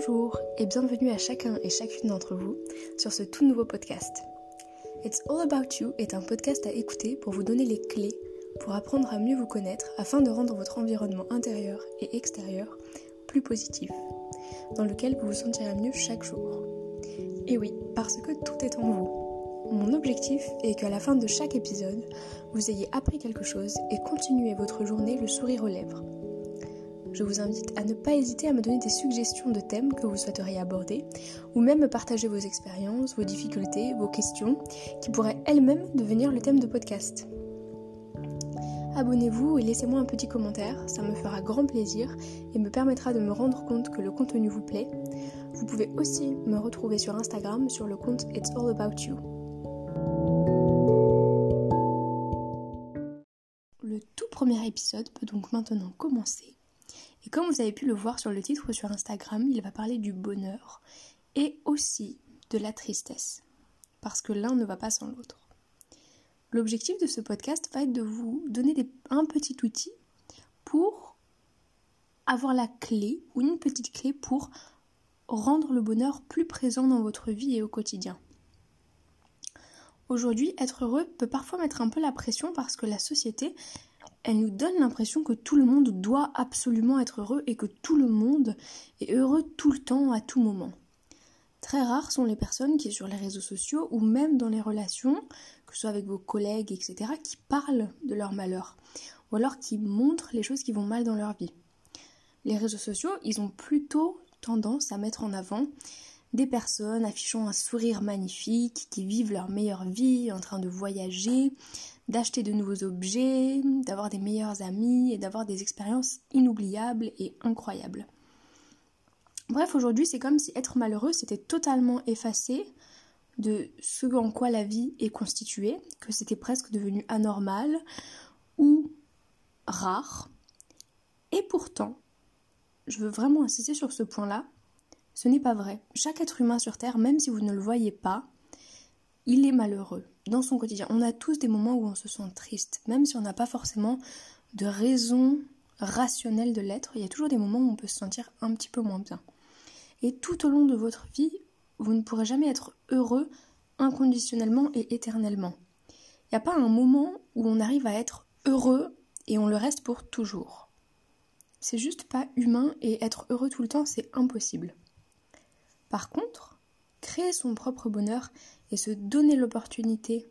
Bonjour et bienvenue à chacun et chacune d'entre vous sur ce tout nouveau podcast. It's All About You est un podcast à écouter pour vous donner les clés pour apprendre à mieux vous connaître afin de rendre votre environnement intérieur et extérieur plus positif, dans lequel vous vous sentirez mieux chaque jour. Et oui, parce que tout est en vous. Mon objectif est qu'à la fin de chaque épisode, vous ayez appris quelque chose et continuez votre journée le sourire aux lèvres je vous invite à ne pas hésiter à me donner des suggestions de thèmes que vous souhaiteriez aborder, ou même me partager vos expériences, vos difficultés, vos questions, qui pourraient elles-mêmes devenir le thème de podcast. Abonnez-vous et laissez-moi un petit commentaire, ça me fera grand plaisir et me permettra de me rendre compte que le contenu vous plaît. Vous pouvez aussi me retrouver sur Instagram sur le compte It's All About You. Le tout premier épisode peut donc maintenant commencer et comme vous avez pu le voir sur le titre ou sur Instagram, il va parler du bonheur et aussi de la tristesse, parce que l'un ne va pas sans l'autre. L'objectif de ce podcast va être de vous donner un petit outil pour avoir la clé ou une petite clé pour rendre le bonheur plus présent dans votre vie et au quotidien. Aujourd'hui, être heureux peut parfois mettre un peu la pression parce que la société, elle nous donne l'impression que tout le monde doit absolument être heureux et que tout le monde est heureux tout le temps, à tout moment. Très rares sont les personnes qui, sur les réseaux sociaux ou même dans les relations, que ce soit avec vos collègues, etc., qui parlent de leur malheur ou alors qui montrent les choses qui vont mal dans leur vie. Les réseaux sociaux, ils ont plutôt tendance à mettre en avant des personnes affichant un sourire magnifique, qui vivent leur meilleure vie, en train de voyager, d'acheter de nouveaux objets, d'avoir des meilleurs amis et d'avoir des expériences inoubliables et incroyables. Bref, aujourd'hui, c'est comme si être malheureux, c'était totalement effacé de ce en quoi la vie est constituée, que c'était presque devenu anormal ou rare. Et pourtant, je veux vraiment insister sur ce point-là, ce n'est pas vrai. Chaque être humain sur Terre, même si vous ne le voyez pas, il est malheureux dans son quotidien. On a tous des moments où on se sent triste, même si on n'a pas forcément de raison rationnelle de l'être, il y a toujours des moments où on peut se sentir un petit peu moins bien. Et tout au long de votre vie, vous ne pourrez jamais être heureux inconditionnellement et éternellement. Il n'y a pas un moment où on arrive à être heureux et on le reste pour toujours. C'est juste pas humain et être heureux tout le temps, c'est impossible. Par contre, créer son propre bonheur et se donner l'opportunité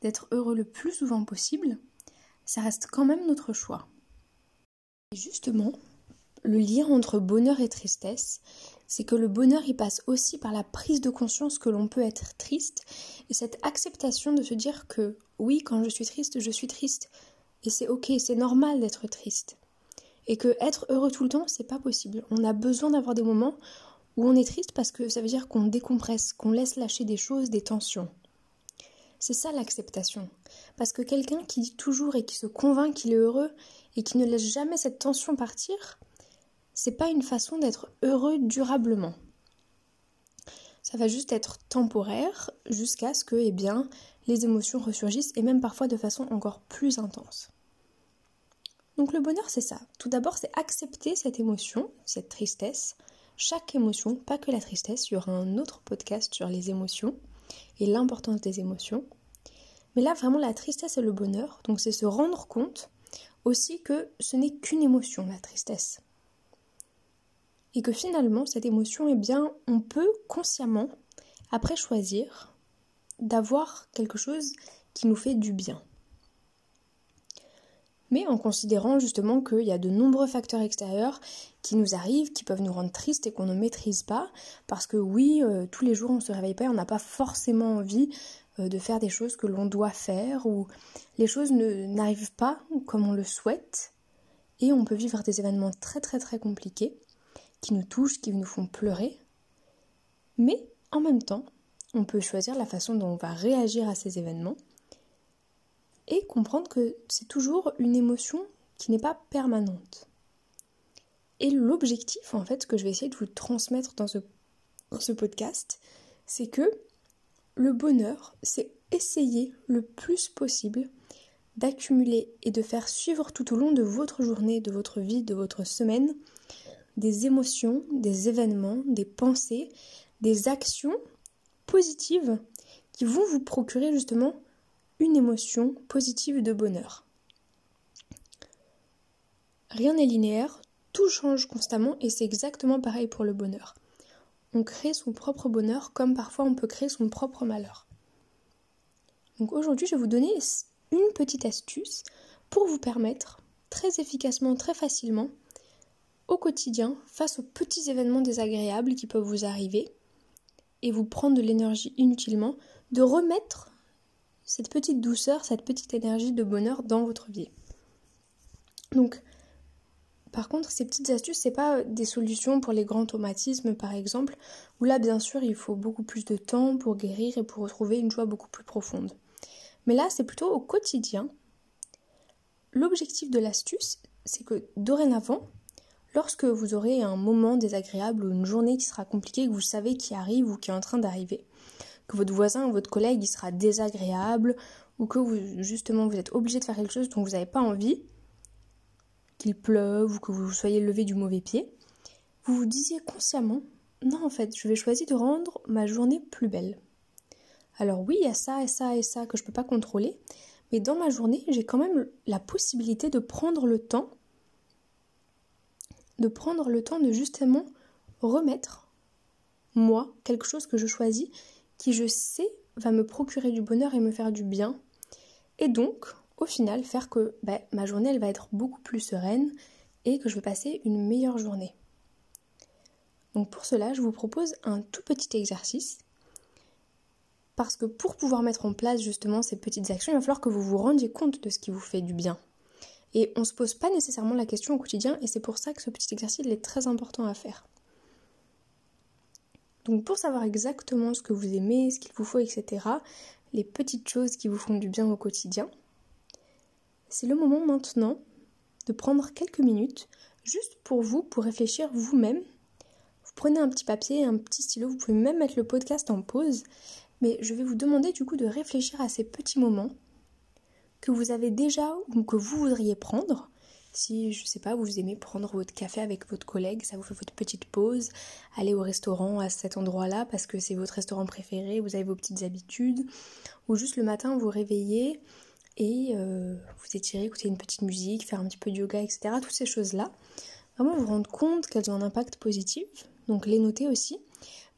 d'être heureux le plus souvent possible, ça reste quand même notre choix. Et justement, le lien entre bonheur et tristesse, c'est que le bonheur il passe aussi par la prise de conscience que l'on peut être triste et cette acceptation de se dire que oui, quand je suis triste, je suis triste et c'est OK, c'est normal d'être triste. Et que être heureux tout le temps, c'est pas possible. On a besoin d'avoir des moments où on est triste parce que ça veut dire qu'on décompresse, qu'on laisse lâcher des choses, des tensions. C'est ça l'acceptation. Parce que quelqu'un qui dit toujours et qui se convainc qu'il est heureux et qui ne laisse jamais cette tension partir, c'est pas une façon d'être heureux durablement. Ça va juste être temporaire jusqu'à ce que, eh bien, les émotions ressurgissent et même parfois de façon encore plus intense. Donc le bonheur, c'est ça. Tout d'abord, c'est accepter cette émotion, cette tristesse, chaque émotion, pas que la tristesse, il y aura un autre podcast sur les émotions et l'importance des émotions. Mais là, vraiment, la tristesse et le bonheur, donc c'est se rendre compte aussi que ce n'est qu'une émotion, la tristesse. Et que finalement, cette émotion, eh bien, on peut consciemment, après choisir, d'avoir quelque chose qui nous fait du bien mais en considérant justement qu'il y a de nombreux facteurs extérieurs qui nous arrivent, qui peuvent nous rendre tristes et qu'on ne maîtrise pas, parce que oui, euh, tous les jours on ne se réveille pas et on n'a pas forcément envie euh, de faire des choses que l'on doit faire, ou les choses n'arrivent pas comme on le souhaite, et on peut vivre des événements très très très compliqués, qui nous touchent, qui nous font pleurer, mais en même temps, on peut choisir la façon dont on va réagir à ces événements, et comprendre que c'est toujours une émotion qui n'est pas permanente. Et l'objectif, en fait, que je vais essayer de vous transmettre dans ce, dans ce podcast, c'est que le bonheur, c'est essayer le plus possible d'accumuler et de faire suivre tout au long de votre journée, de votre vie, de votre semaine, des émotions, des événements, des pensées, des actions positives qui vont vous procurer justement une émotion positive de bonheur. Rien n'est linéaire, tout change constamment et c'est exactement pareil pour le bonheur. On crée son propre bonheur comme parfois on peut créer son propre malheur. Donc aujourd'hui, je vais vous donner une petite astuce pour vous permettre très efficacement, très facilement, au quotidien, face aux petits événements désagréables qui peuvent vous arriver et vous prendre de l'énergie inutilement, de remettre cette petite douceur, cette petite énergie de bonheur dans votre vie. Donc, par contre, ces petites astuces, c'est pas des solutions pour les grands traumatismes, par exemple, où là, bien sûr, il faut beaucoup plus de temps pour guérir et pour retrouver une joie beaucoup plus profonde. Mais là, c'est plutôt au quotidien. L'objectif de l'astuce, c'est que dorénavant, lorsque vous aurez un moment désagréable ou une journée qui sera compliquée, que vous savez qui arrive ou qui est en train d'arriver, que votre voisin ou votre collègue il sera désagréable, ou que vous, justement vous êtes obligé de faire quelque chose dont vous n'avez pas envie, qu'il pleuve ou que vous soyez levé du mauvais pied, vous vous disiez consciemment non en fait je vais choisir de rendre ma journée plus belle. Alors oui il y a ça et ça et ça que je ne peux pas contrôler, mais dans ma journée j'ai quand même la possibilité de prendre le temps de prendre le temps de justement remettre moi quelque chose que je choisis qui je sais va me procurer du bonheur et me faire du bien et donc au final faire que bah, ma journée elle va être beaucoup plus sereine et que je vais passer une meilleure journée. Donc pour cela, je vous propose un tout petit exercice parce que pour pouvoir mettre en place justement ces petites actions, il va falloir que vous vous rendiez compte de ce qui vous fait du bien. Et on ne se pose pas nécessairement la question au quotidien et c'est pour ça que ce petit exercice est très important à faire. Donc pour savoir exactement ce que vous aimez, ce qu'il vous faut, etc., les petites choses qui vous font du bien au quotidien, c'est le moment maintenant de prendre quelques minutes juste pour vous, pour réfléchir vous-même. Vous prenez un petit papier, un petit stylo, vous pouvez même mettre le podcast en pause, mais je vais vous demander du coup de réfléchir à ces petits moments que vous avez déjà ou que vous voudriez prendre. Si, je sais pas, vous aimez prendre votre café avec votre collègue, ça vous fait votre petite pause, aller au restaurant à cet endroit-là parce que c'est votre restaurant préféré, vous avez vos petites habitudes, ou juste le matin vous réveillez et euh, vous étirer, écouter une petite musique, faire un petit peu de yoga, etc. Toutes ces choses-là. Vraiment vous rendre compte qu'elles ont un impact positif, donc les noter aussi,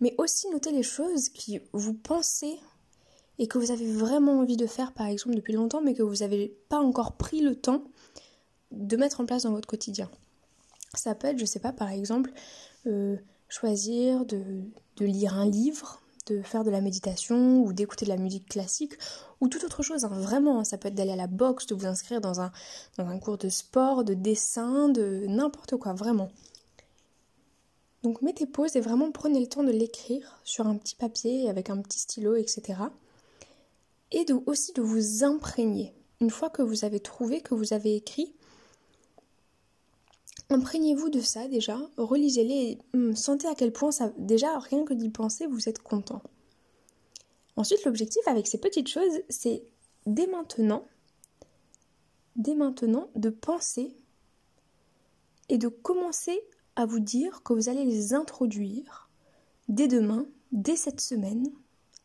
mais aussi noter les choses qui vous pensez et que vous avez vraiment envie de faire par exemple depuis longtemps, mais que vous n'avez pas encore pris le temps de mettre en place dans votre quotidien. Ça peut être, je sais pas, par exemple, euh, choisir de, de lire un livre de faire de la méditation ou d'écouter de la musique classique ou toute autre chose. Hein. Vraiment, ça peut être d'aller à la boxe, de vous inscrire dans un, dans un cours de sport, de dessin, de n'importe quoi, vraiment. Donc mettez pause et vraiment prenez le temps de l'écrire sur un petit papier avec un petit stylo, etc. Et de, aussi de vous imprégner. Une fois que vous avez trouvé, que vous avez écrit, Imprégnez-vous de ça déjà, relisez-les hum, sentez à quel point ça, déjà rien que d'y penser, vous êtes content. Ensuite, l'objectif avec ces petites choses, c'est dès maintenant, dès maintenant, de penser et de commencer à vous dire que vous allez les introduire dès demain, dès cette semaine,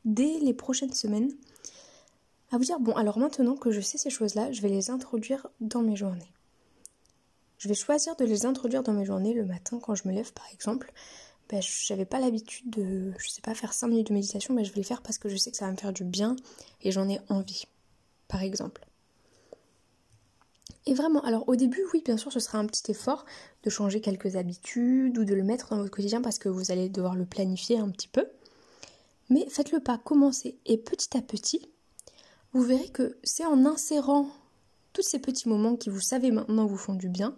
dès les prochaines semaines, à vous dire, bon, alors maintenant que je sais ces choses-là, je vais les introduire dans mes journées. Je vais choisir de les introduire dans mes journées le matin quand je me lève par exemple. Ben, je n'avais pas l'habitude de, je sais pas, faire 5 minutes de méditation, mais je vais le faire parce que je sais que ça va me faire du bien et j'en ai envie, par exemple. Et vraiment, alors au début, oui, bien sûr, ce sera un petit effort de changer quelques habitudes ou de le mettre dans votre quotidien parce que vous allez devoir le planifier un petit peu. Mais faites-le pas, commencez. Et petit à petit, vous verrez que c'est en insérant tous ces petits moments qui, vous savez maintenant, vous font du bien,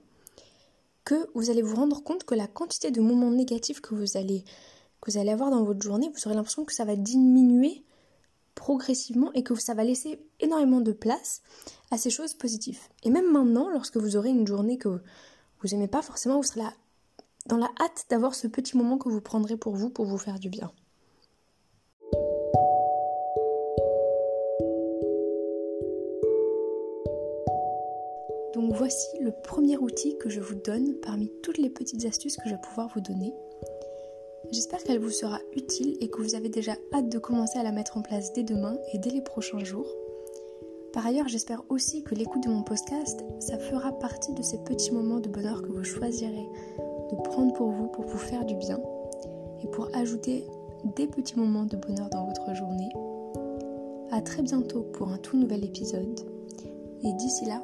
que vous allez vous rendre compte que la quantité de moments négatifs que vous allez, que vous allez avoir dans votre journée, vous aurez l'impression que ça va diminuer progressivement et que ça va laisser énormément de place à ces choses positives. Et même maintenant, lorsque vous aurez une journée que vous n'aimez pas forcément, vous serez dans la hâte d'avoir ce petit moment que vous prendrez pour vous pour vous faire du bien. Donc voici le premier outil que je vous donne parmi toutes les petites astuces que je vais pouvoir vous donner. J'espère qu'elle vous sera utile et que vous avez déjà hâte de commencer à la mettre en place dès demain et dès les prochains jours. Par ailleurs, j'espère aussi que l'écoute de mon podcast, ça fera partie de ces petits moments de bonheur que vous choisirez de prendre pour vous, pour vous faire du bien et pour ajouter des petits moments de bonheur dans votre journée. A très bientôt pour un tout nouvel épisode et d'ici là,